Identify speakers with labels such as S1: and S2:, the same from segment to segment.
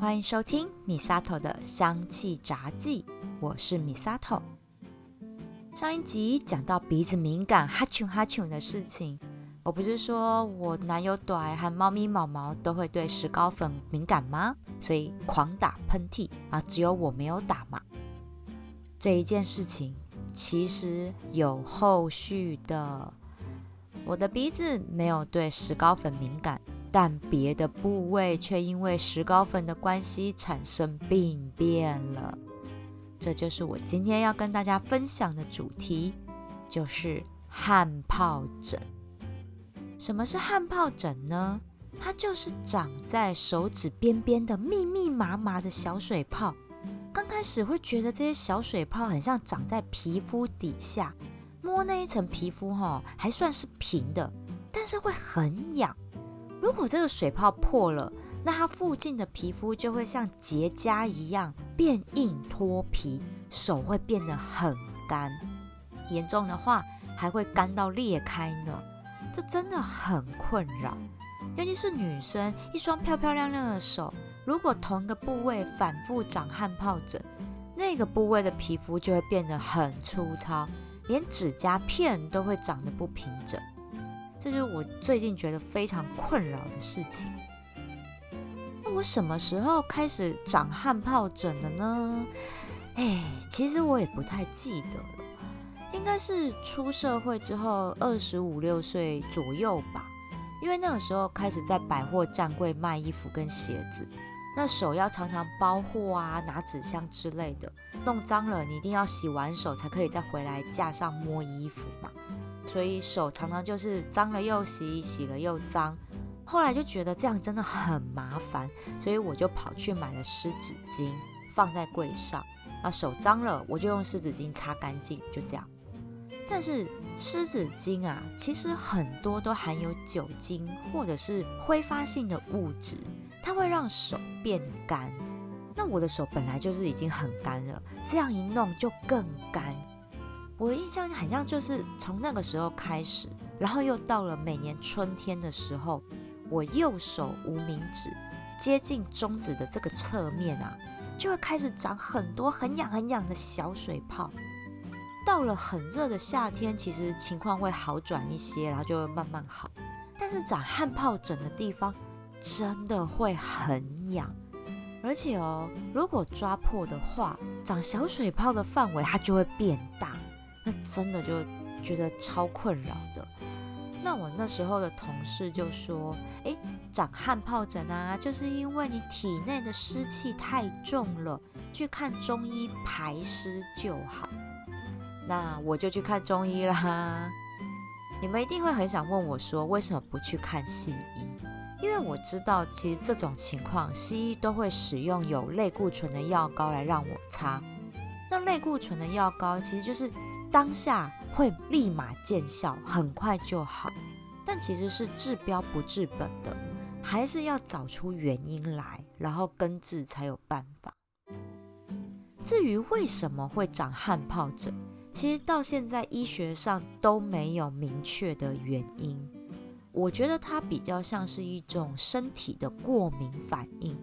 S1: 欢迎收听米萨头的香气杂记，我是米萨头。上一集讲到鼻子敏感哈啾哈啾的事情，我不是说我男友短和猫咪毛毛都会对石膏粉敏感吗？所以狂打喷嚏啊，只有我没有打嘛。这一件事情其实有后续的，我的鼻子没有对石膏粉敏感。但别的部位却因为石膏粉的关系产生病变了，这就是我今天要跟大家分享的主题，就是汗疱疹。什么是汗疱疹呢？它就是长在手指边边的密密麻麻的小水泡。刚开始会觉得这些小水泡很像长在皮肤底下，摸那一层皮肤哈还算是平的，但是会很痒。如果这个水泡破了，那它附近的皮肤就会像结痂一样变硬脱皮，手会变得很干，严重的话还会干到裂开呢。这真的很困扰，尤其是女生，一双漂漂亮亮的手，如果同一个部位反复长汗疱疹，那个部位的皮肤就会变得很粗糙，连指甲片都会长得不平整。这就是我最近觉得非常困扰的事情。那我什么时候开始长汗疱疹的呢？哎，其实我也不太记得了，应该是出社会之后二十五六岁左右吧。因为那个时候开始在百货站柜卖衣服跟鞋子，那手要常常包货啊、拿纸箱之类的，弄脏了你一定要洗完手才可以再回来架上摸衣服嘛。所以手常常就是脏了又洗，洗了又脏。后来就觉得这样真的很麻烦，所以我就跑去买了湿纸巾，放在柜上。啊，手脏了我就用湿纸巾擦干净，就这样。但是湿纸巾啊，其实很多都含有酒精或者是挥发性的物质，它会让手变干。那我的手本来就是已经很干了，这样一弄就更干。我印象很像，就是从那个时候开始，然后又到了每年春天的时候，我右手无名指接近中指的这个侧面啊，就会开始长很多很痒很痒的小水泡。到了很热的夏天，其实情况会好转一些，然后就会慢慢好。但是长汗疱疹的地方真的会很痒，而且哦，如果抓破的话，长小水泡的范围它就会变大。那真的就觉得超困扰的。那我那时候的同事就说：“诶，长汗疱疹啊，就是因为你体内的湿气太重了，去看中医排湿就好。”那我就去看中医啦。你们一定会很想问我说：“为什么不去看西医？”因为我知道，其实这种情况，西医都会使用有类固醇的药膏来让我擦。那类固醇的药膏其实就是。当下会立马见效，很快就好，但其实是治标不治本的，还是要找出原因来，然后根治才有办法。至于为什么会长汗疱疹，其实到现在医学上都没有明确的原因。我觉得它比较像是一种身体的过敏反应。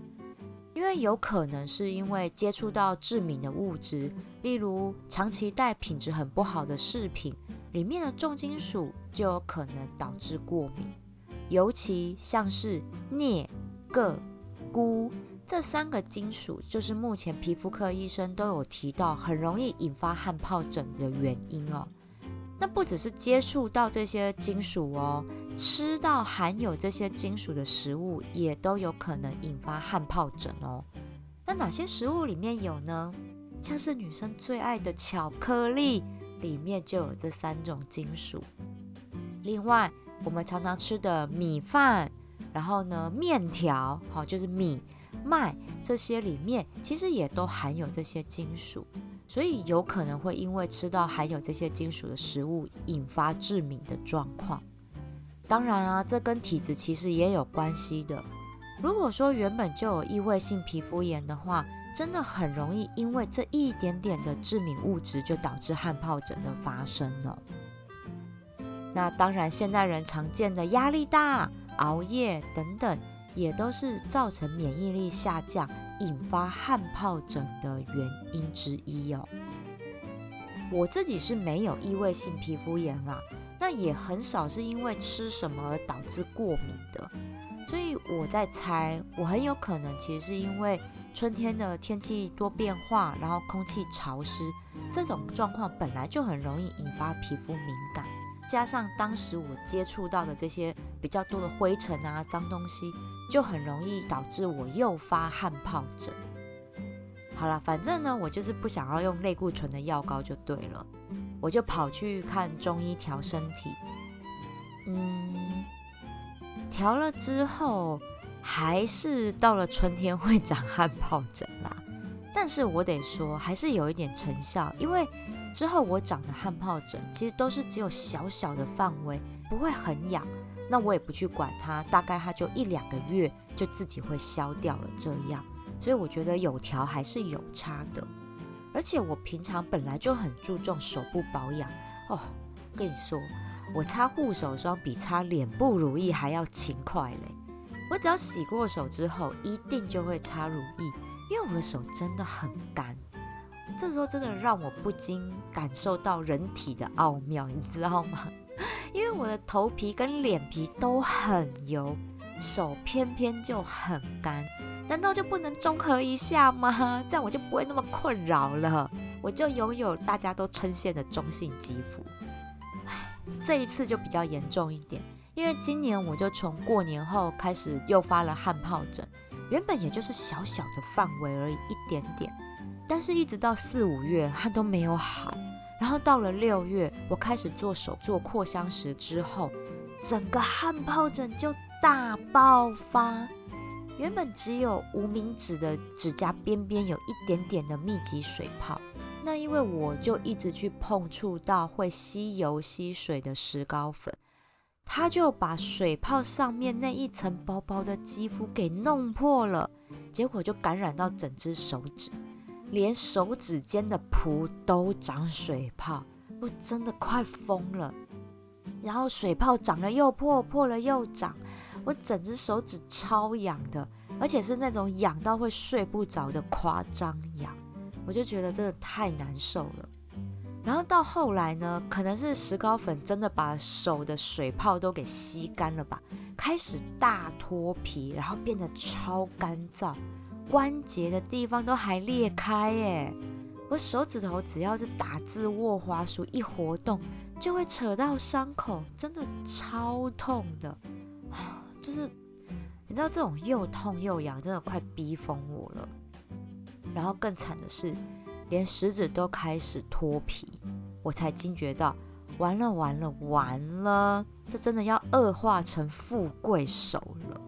S1: 因为有可能是因为接触到致敏的物质，例如长期戴品质很不好的饰品，里面的重金属就有可能导致过敏。尤其像是镍、铬、钴这三个金属，就是目前皮肤科医生都有提到很容易引发汗疱疹的原因哦。那不只是接触到这些金属哦。吃到含有这些金属的食物，也都有可能引发汗疱疹哦。那哪些食物里面有呢？像是女生最爱的巧克力，里面就有这三种金属。另外，我们常常吃的米饭，然后呢，面条，好，就是米、麦这些里面，其实也都含有这些金属，所以有可能会因为吃到含有这些金属的食物，引发致敏的状况。当然啊，这跟体质其实也有关系的。如果说原本就有异位性皮肤炎的话，真的很容易因为这一点点的致敏物质就导致汗疱疹的发生了。那当然，现代人常见的压力大、熬夜等等，也都是造成免疫力下降、引发汗疱疹的原因之一哦。我自己是没有异位性皮肤炎啦，那也很少是因为吃什么而导致过敏的。所以我在猜，我很有可能其实是因为春天的天气多变化，然后空气潮湿，这种状况本来就很容易引发皮肤敏感，加上当时我接触到的这些比较多的灰尘啊、脏东西，就很容易导致我诱发汗疱疹。好了，反正呢，我就是不想要用类固醇的药膏就对了，我就跑去看中医调身体，嗯。调了之后，还是到了春天会长汗疱疹啦。但是我得说，还是有一点成效，因为之后我长的汗疱疹其实都是只有小小的范围，不会很痒。那我也不去管它，大概它就一两个月就自己会消掉了这样。所以我觉得有调还是有差的。而且我平常本来就很注重手部保养哦，跟你说。我擦护手霜比擦脸部乳液还要勤快嘞！我只要洗过手之后，一定就会擦乳液，因为我的手真的很干。这时候真的让我不禁感受到人体的奥妙，你知道吗？因为我的头皮跟脸皮都很油，手偏偏就很干，难道就不能综合一下吗？这样我就不会那么困扰了，我就拥有大家都称羡的中性肌肤。这一次就比较严重一点，因为今年我就从过年后开始诱发了汗疱疹，原本也就是小小的范围而已，一点点，但是一直到四五月它都没有好，然后到了六月我开始做手做扩香石之后，整个汗疱疹就大爆发，原本只有无名指的指甲边边有一点点的密集水泡。那因为我就一直去碰触到会吸油吸水的石膏粉，它就把水泡上面那一层薄薄的肌肤给弄破了，结果就感染到整只手指，连手指间的蹼都长水泡，我真的快疯了。然后水泡长了又破，破了又长，我整只手指超痒的，而且是那种痒到会睡不着的夸张痒。我就觉得真的太难受了，然后到后来呢，可能是石膏粉真的把手的水泡都给吸干了吧，开始大脱皮，然后变得超干燥，关节的地方都还裂开耶！我手指头只要是打字握滑鼠一活动，就会扯到伤口，真的超痛的！就是你知道这种又痛又痒，真的快逼疯我了。然后更惨的是，连食指都开始脱皮，我才惊觉到，完了完了完了，这真的要恶化成富贵手了。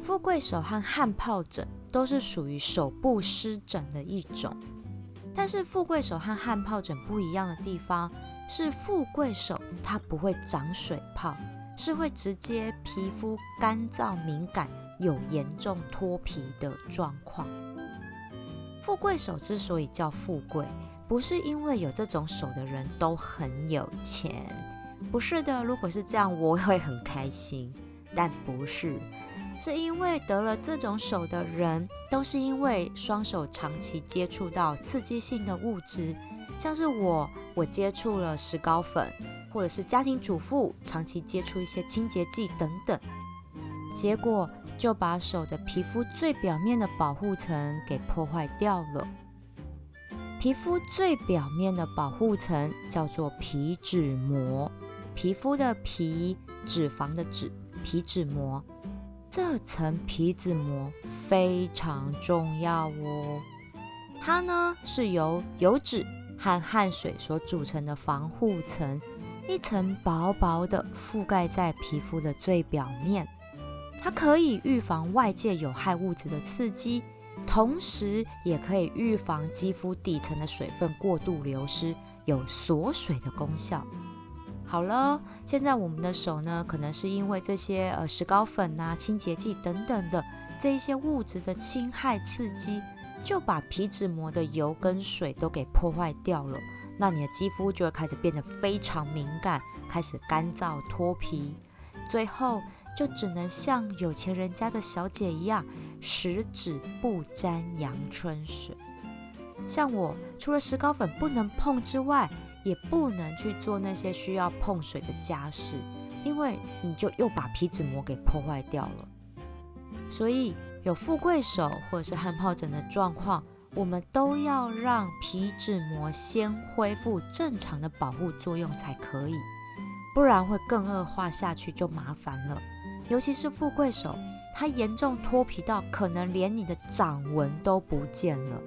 S1: 富贵手和汗疱疹都是属于手部湿疹的一种，但是富贵手和汗疱疹不一样的地方是，富贵手它不会长水泡，是会直接皮肤干燥敏感，有严重脱皮的状况。富贵手之所以叫富贵，不是因为有这种手的人都很有钱，不是的。如果是这样，我会很开心。但不是，是因为得了这种手的人，都是因为双手长期接触到刺激性的物质，像是我，我接触了石膏粉，或者是家庭主妇长期接触一些清洁剂等等，结果。就把手的皮肤最表面的保护层给破坏掉了。皮肤最表面的保护层叫做皮脂膜，皮肤的皮，脂肪的脂，皮脂膜。这层皮脂膜非常重要哦，它呢是由油脂和汗水所组成的防护层，一层薄薄的覆盖在皮肤的最表面。它可以预防外界有害物质的刺激，同时也可以预防肌肤底层的水分过度流失，有锁水的功效。好了，现在我们的手呢，可能是因为这些呃石膏粉啊、清洁剂等等的这一些物质的侵害刺激，就把皮脂膜的油跟水都给破坏掉了。那你的肌肤就会开始变得非常敏感，开始干燥脱皮，最后。就只能像有钱人家的小姐一样，十指不沾阳春水。像我，除了石膏粉不能碰之外，也不能去做那些需要碰水的家事，因为你就又把皮脂膜给破坏掉了。所以有富贵手或者是汗疱疹的状况，我们都要让皮脂膜先恢复正常的保护作用才可以，不然会更恶化下去就麻烦了。尤其是富贵手，它严重脱皮到可能连你的掌纹都不见了。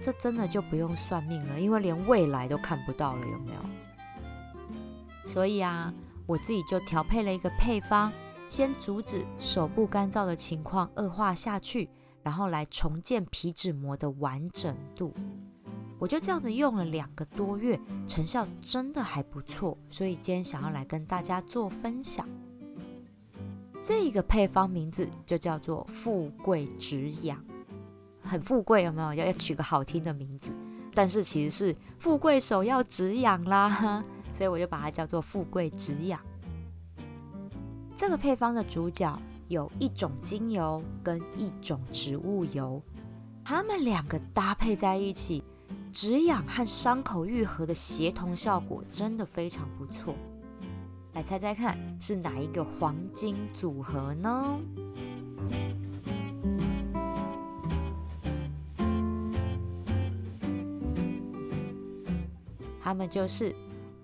S1: 这真的就不用算命了，因为连未来都看不到了，有没有？所以啊，我自己就调配了一个配方，先阻止手部干燥的情况恶化下去，然后来重建皮脂膜的完整度。我就这样子用了两个多月，成效真的还不错，所以今天想要来跟大家做分享。这个配方名字就叫做富贵止痒。很富贵，有没有？要要取个好听的名字，但是其实是富贵手要止痒啦，所以我就把它叫做富贵止痒。这个配方的主角有一种精油跟一种植物油，它们两个搭配在一起，止痒和伤口愈合的协同效果真的非常不错。来猜猜看，是哪一个黄金组合呢？它们就是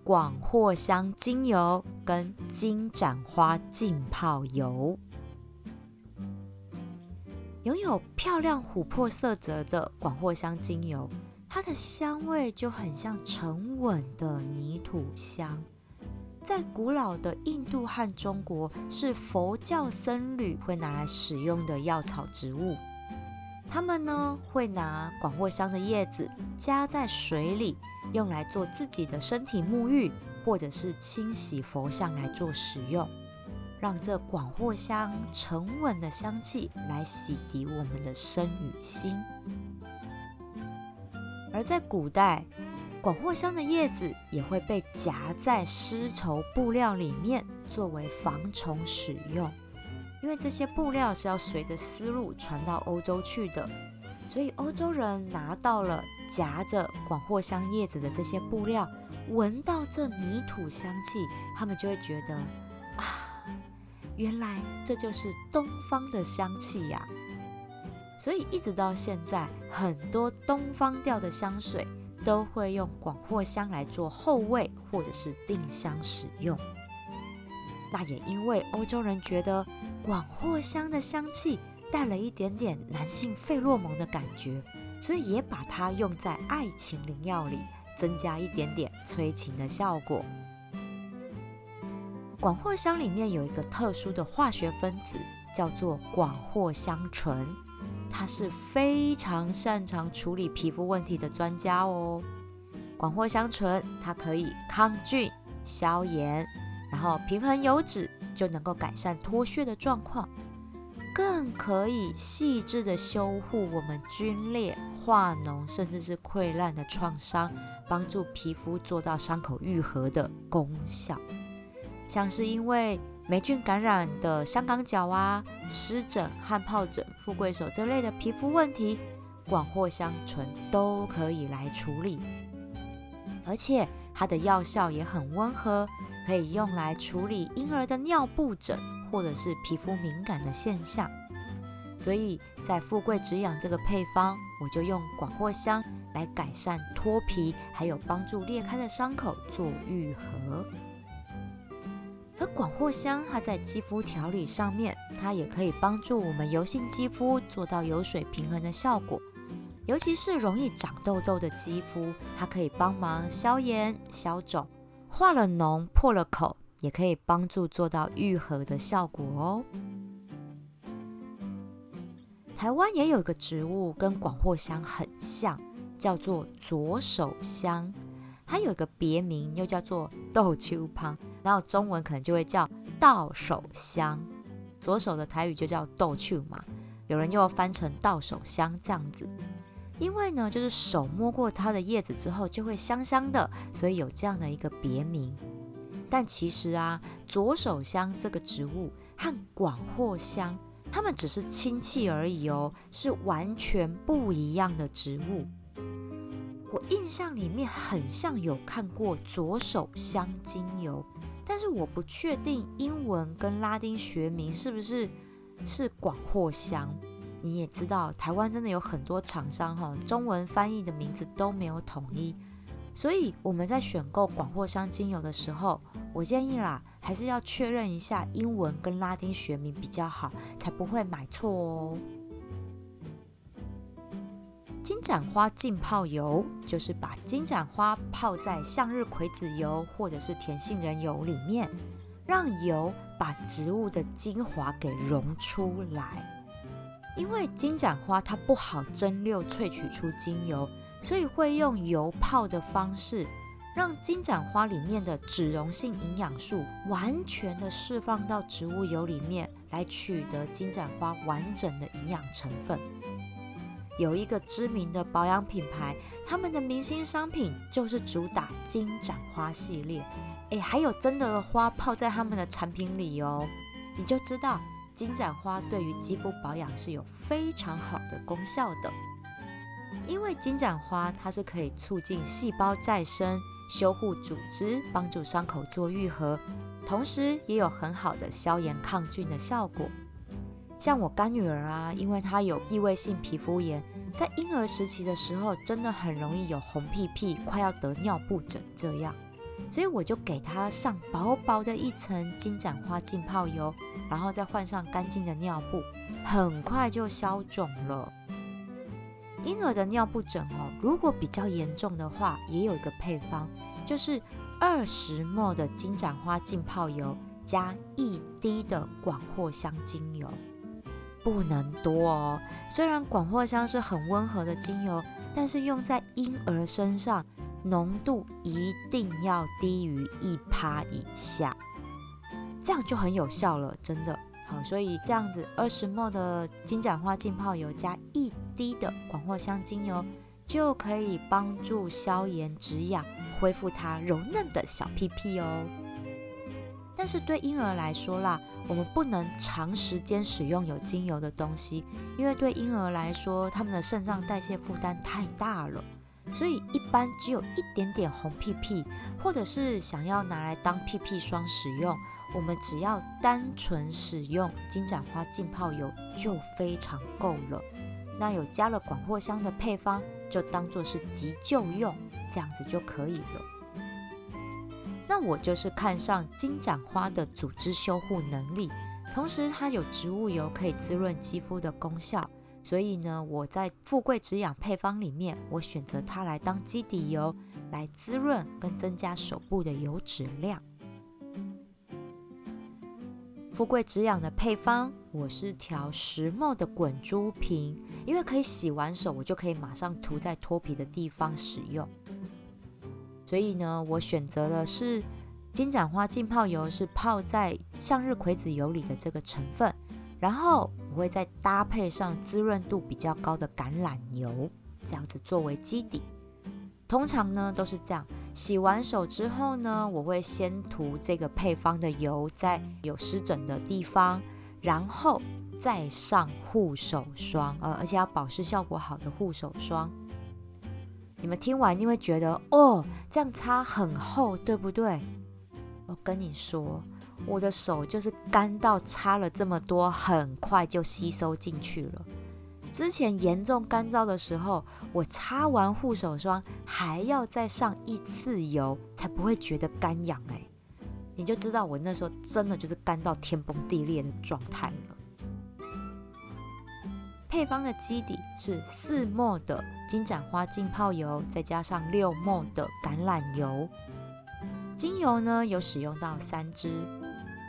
S1: 广藿香精油跟金盏花浸泡油。拥有漂亮琥珀色泽的广藿香精油，它的香味就很像沉稳的泥土香。在古老的印度和中国，是佛教僧侣会拿来使用的药草植物。他们呢会拿广藿香的叶子加在水里。用来做自己的身体沐浴，或者是清洗佛像来做使用，让这广藿香沉稳的香气来洗涤我们的身与心。而在古代，广藿香的叶子也会被夹在丝绸布料里面，作为防虫使用，因为这些布料是要随着丝路传到欧洲去的。所以欧洲人拿到了夹着广藿香叶子的这些布料，闻到这泥土香气，他们就会觉得啊，原来这就是东方的香气呀。所以一直到现在，很多东方调的香水都会用广藿香来做后味或者是定香使用。那也因为欧洲人觉得广藿香的香气。带了一点点男性费洛蒙的感觉，所以也把它用在爱情灵药里，增加一点点催情的效果。广藿香里面有一个特殊的化学分子，叫做广藿香醇，它是非常擅长处理皮肤问题的专家哦。广藿香醇它可以抗菌、消炎，然后平衡油脂，就能够改善脱屑的状况。更可以细致的修护我们皲裂、化脓，甚至是溃烂的创伤，帮助皮肤做到伤口愈合的功效。像是因为霉菌感染的香港脚啊、湿疹、汗疱疹、富贵手这类的皮肤问题，广藿香醇都可以来处理。而且它的药效也很温和，可以用来处理婴儿的尿布疹。或者是皮肤敏感的现象，所以在富贵止痒这个配方，我就用广藿香来改善脱皮，还有帮助裂开的伤口做愈合。而广藿香它在肌肤调理上面，它也可以帮助我们油性肌肤做到油水平衡的效果，尤其是容易长痘痘的肌肤，它可以帮忙消炎、消肿，化了脓、破了口。也可以帮助做到愈合的效果哦。台湾也有一个植物跟广藿香很像，叫做左手香，它有一个别名又叫做豆秋旁，然后中文可能就会叫倒手香。左手的台语就叫豆秋嘛，有人又翻成倒手香这样子。因为呢，就是手摸过它的叶子之后就会香香的，所以有这样的一个别名。但其实啊，左手香这个植物和广藿香，它们只是亲戚而已哦，是完全不一样的植物。我印象里面很像有看过左手香精油，但是我不确定英文跟拉丁学名是不是是广藿香。你也知道，台湾真的有很多厂商哈，中文翻译的名字都没有统一，所以我们在选购广藿香精油的时候，我建议啦，还是要确认一下英文跟拉丁学名比较好，才不会买错哦。金盏花浸泡油就是把金盏花泡在向日葵籽油或者是甜杏仁油里面，让油把植物的精华给溶出来。因为金盏花它不好蒸馏萃取出精油，所以会用油泡的方式，让金盏花里面的脂溶性营养素完全的释放到植物油里面，来取得金盏花完整的营养成分。有一个知名的保养品牌，他们的明星商品就是主打金盏花系列。诶，还有真的花泡在他们的产品里哦，你就知道金盏花对于肌肤保养是有非常好的功效的。因为金盏花它是可以促进细胞再生、修护组织、帮助伤口做愈合，同时也有很好的消炎抗菌的效果。像我干女儿啊，因为她有异位性皮肤炎，在婴儿时期的时候，真的很容易有红屁屁，快要得尿布疹这样，所以我就给她上薄薄的一层金盏花浸泡油，然后再换上干净的尿布，很快就消肿了。婴儿的尿布疹哦，如果比较严重的话，也有一个配方，就是二十沫的金盏花浸泡油加一滴的广藿香精油。不能多哦。虽然广藿香是很温和的精油，但是用在婴儿身上，浓度一定要低于一趴以下，这样就很有效了，真的好。所以这样子，二十沫的金盏花浸泡油加一滴的广藿香精油，就可以帮助消炎止痒，恢复它柔嫩的小屁屁哦。但是对婴儿来说啦，我们不能长时间使用有精油的东西，因为对婴儿来说，他们的肾脏代谢负担太大了。所以一般只有一点点红屁屁，或者是想要拿来当屁屁霜使用，我们只要单纯使用金盏花浸泡油就非常够了。那有加了广藿香的配方，就当做是急救用，这样子就可以了。那我就是看上金盏花的组织修护能力，同时它有植物油可以滋润肌肤的功效，所以呢，我在富贵止痒配方里面，我选择它来当基底油，来滋润跟增加手部的油脂量。富贵止痒的配方，我是调石墨的滚珠瓶，因为可以洗完手，我就可以马上涂在脱皮的地方使用。所以呢，我选择的是金盏花浸泡油，是泡在向日葵籽油里的这个成分，然后我会再搭配上滋润度比较高的橄榄油，这样子作为基底。通常呢都是这样，洗完手之后呢，我会先涂这个配方的油在有湿疹的地方，然后再上护手霜，呃，而且要保湿效果好的护手霜。你们听完，你会觉得哦，这样擦很厚，对不对？我跟你说，我的手就是干到擦了这么多，很快就吸收进去了。之前严重干燥的时候，我擦完护手霜还要再上一次油，才不会觉得干痒哎。你就知道我那时候真的就是干到天崩地裂的状态了。配方的基底是四沫的金盏花浸泡油，再加上六沫的橄榄油。精油呢有使用到三支，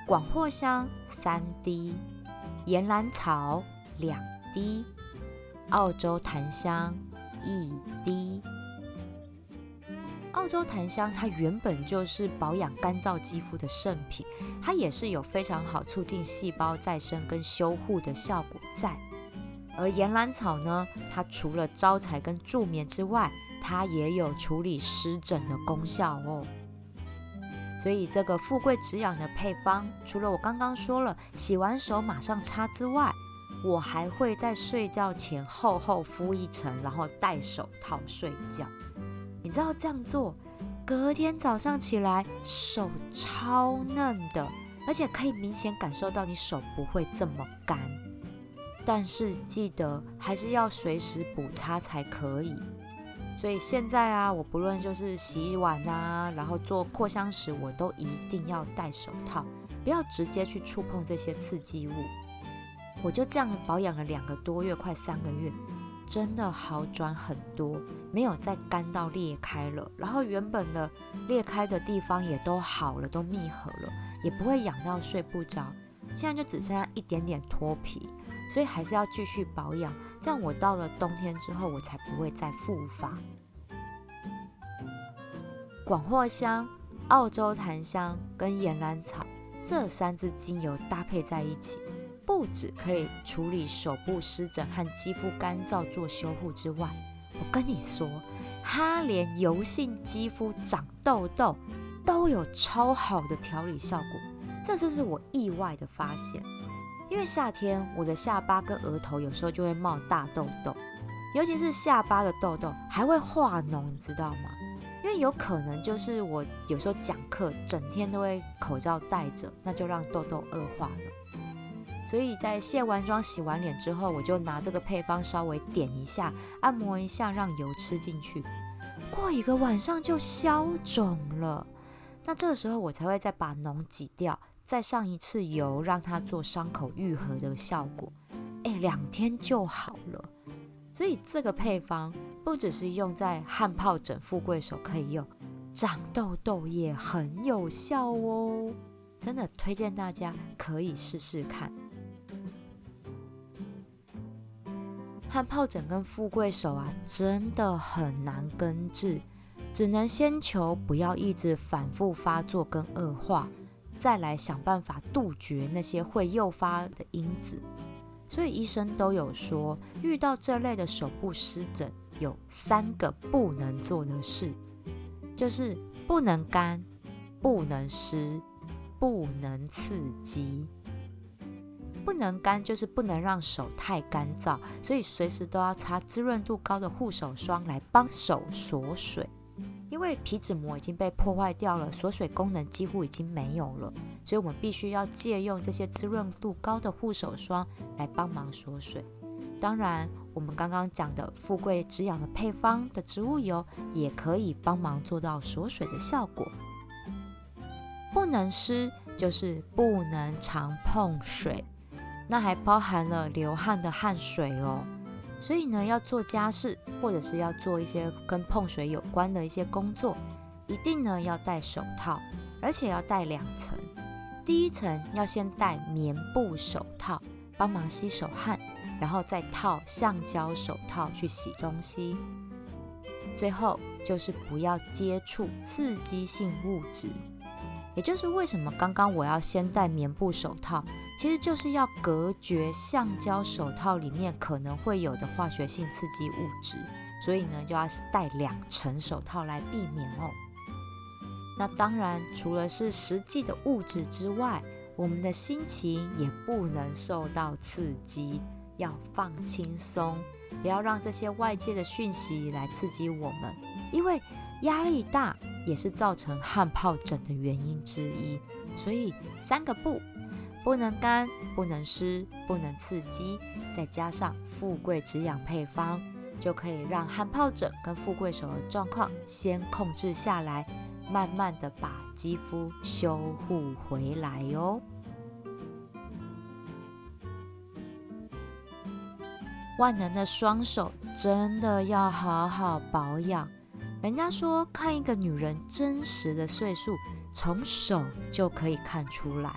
S1: 广藿香三滴，岩兰草两滴，澳洲檀香一滴。澳洲檀香它原本就是保养干燥肌肤的圣品，它也是有非常好促进细胞再生跟修护的效果在。而岩兰草呢，它除了招财跟助眠之外，它也有处理湿疹的功效哦。所以这个富贵止痒的配方，除了我刚刚说了洗完手马上擦之外，我还会在睡觉前厚厚敷一层，然后戴手套睡觉。你知道这样做，隔天早上起来手超嫩的，而且可以明显感受到你手不会这么干。但是记得还是要随时补擦才可以。所以现在啊，我不论就是洗碗啊，然后做扩香时，我都一定要戴手套，不要直接去触碰这些刺激物。我就这样保养了两个多月，快三个月，真的好转很多，没有再干到裂开了。然后原本的裂开的地方也都好了，都密合了，也不会痒到睡不着。现在就只剩下一点点脱皮，所以还是要继续保养。这样我到了冬天之后，我才不会再复发。广藿香、澳洲檀香跟岩兰草这三支精油搭配在一起，不止可以处理手部湿疹和肌肤干燥做修护之外，我跟你说，它连油性肌肤长痘痘都有超好的调理效果，这真是我意外的发现。因为夏天，我的下巴跟额头有时候就会冒大痘痘，尤其是下巴的痘痘还会化脓，你知道吗？因为有可能就是我有时候讲课整天都会口罩戴着，那就让痘痘恶化了。所以在卸完妆、洗完脸之后，我就拿这个配方稍微点一下，按摩一下，让油吃进去，过一个晚上就消肿了。那这个时候我才会再把脓挤掉。再上一次油，让它做伤口愈合的效果，哎，两天就好了。所以这个配方不只是用在汗疱疹、富贵手可以用，长痘痘也很有效哦。真的推荐大家可以试试看。汗疱疹跟富贵手啊，真的很难根治，只能先求不要一直反复发作跟恶化。再来想办法杜绝那些会诱发的因子，所以医生都有说，遇到这类的手部湿疹，有三个不能做的事，就是不能干、不能湿、不能刺激。不能干就是不能让手太干燥，所以随时都要擦滋润度高的护手霜来帮手锁水。因为皮脂膜已经被破坏掉了，锁水功能几乎已经没有了，所以我们必须要借用这些滋润度高的护手霜来帮忙锁水。当然，我们刚刚讲的富贵止痒的配方的植物油也可以帮忙做到锁水的效果。不能湿就是不能常碰水，那还包含了流汗的汗水哦。所以呢，要做家事或者是要做一些跟碰水有关的一些工作，一定呢要戴手套，而且要戴两层。第一层要先戴棉布手套，帮忙吸手汗，然后再套橡胶手套去洗东西。最后就是不要接触刺激性物质，也就是为什么刚刚我要先戴棉布手套。其实就是要隔绝橡胶手套里面可能会有的化学性刺激物质，所以呢就要戴两层手套来避免哦。那当然，除了是实际的物质之外，我们的心情也不能受到刺激，要放轻松，不要让这些外界的讯息来刺激我们，因为压力大也是造成汗疱疹的原因之一。所以三个不。不能干，不能湿，不能刺激，再加上富贵止痒配方，就可以让汗疱疹跟富贵手的状况先控制下来，慢慢的把肌肤修护回来哟。万能的双手真的要好好保养。人家说，看一个女人真实的岁数，从手就可以看出来。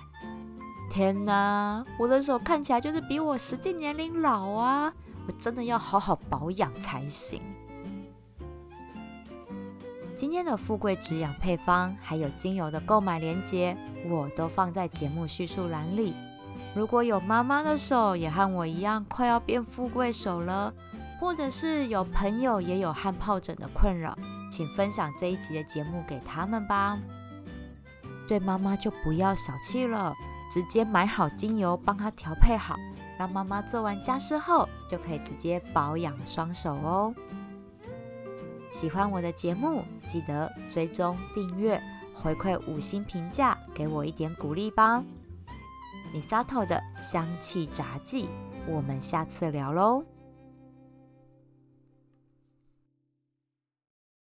S1: 天哪，我的手看起来就是比我实际年龄老啊！我真的要好好保养才行。今天的富贵止痒配方还有精油的购买链接，我都放在节目叙述栏里。如果有妈妈的手也和我一样快要变富贵手了，或者是有朋友也有汗疱疹的困扰，请分享这一集的节目给他们吧。对妈妈就不要小气了。直接买好精油，帮他调配好，让妈妈做完家事后就可以直接保养双手哦。喜欢我的节目，记得追踪订阅，回馈五星评价，给我一点鼓励吧。米萨头的香气杂技，我们下次聊喽。